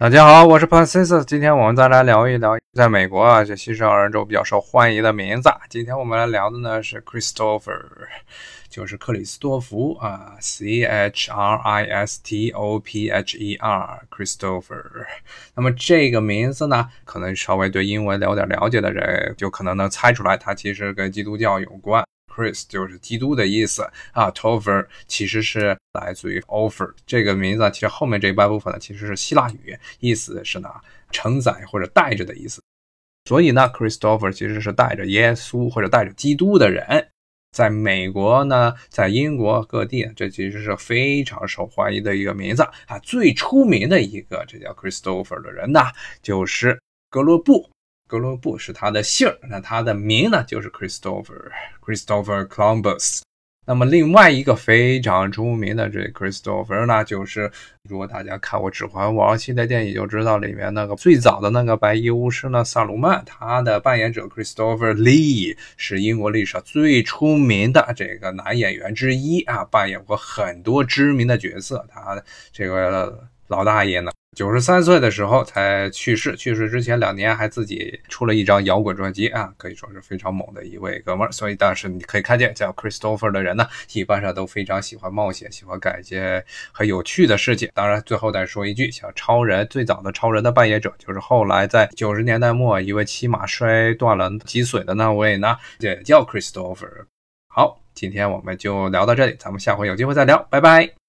大家好，我是 p a n c i s 今天我们再来聊一聊，在美国啊，这新生儿中比较受欢迎的名字。今天我们来聊的呢是 Christopher，就是克里斯多福啊，C H R I S T O P H E R，Christopher。那么这个名字呢，可能稍微对英文有点了解的人，就可能能猜出来，它其实跟基督教有关。Chris 就是基督的意思啊，Tover 其实是来自于 offer 这个名字，其实后面这一半部分呢，其实是希腊语，意思是呢承载或者带着的意思。所以呢，Christopher 其实是带着耶稣或者带着基督的人。在美国呢，在英国各地，这其实是非常受欢迎的一个名字啊。最出名的一个这叫 Christopher 的人呢，就是格罗布。格罗布是他的姓儿，那他的名呢就是 Christopher Christopher Columbus。那么另外一个非常出名的这 Christopher 呢，就是如果大家看过《指环王》系列电影，就知道里面那个最早的那个白衣巫师呢，萨鲁曼，他的扮演者 Christopher Lee 是英国历史上最出名的这个男演员之一啊，扮演过很多知名的角色。他这个老大爷呢。九十三岁的时候才去世，去世之前两年还自己出了一张摇滚专辑啊，可以说是非常猛的一位哥们儿。所以当时你可以看见叫 Christopher 的人呢，一般上都非常喜欢冒险，喜欢干一些很有趣的事情。当然，最后再说一句，像超人最早的超人的扮演者，就是后来在九十年代末一位骑马摔断了脊髓的那位呢，也叫 Christopher。好，今天我们就聊到这里，咱们下回有机会再聊，拜拜。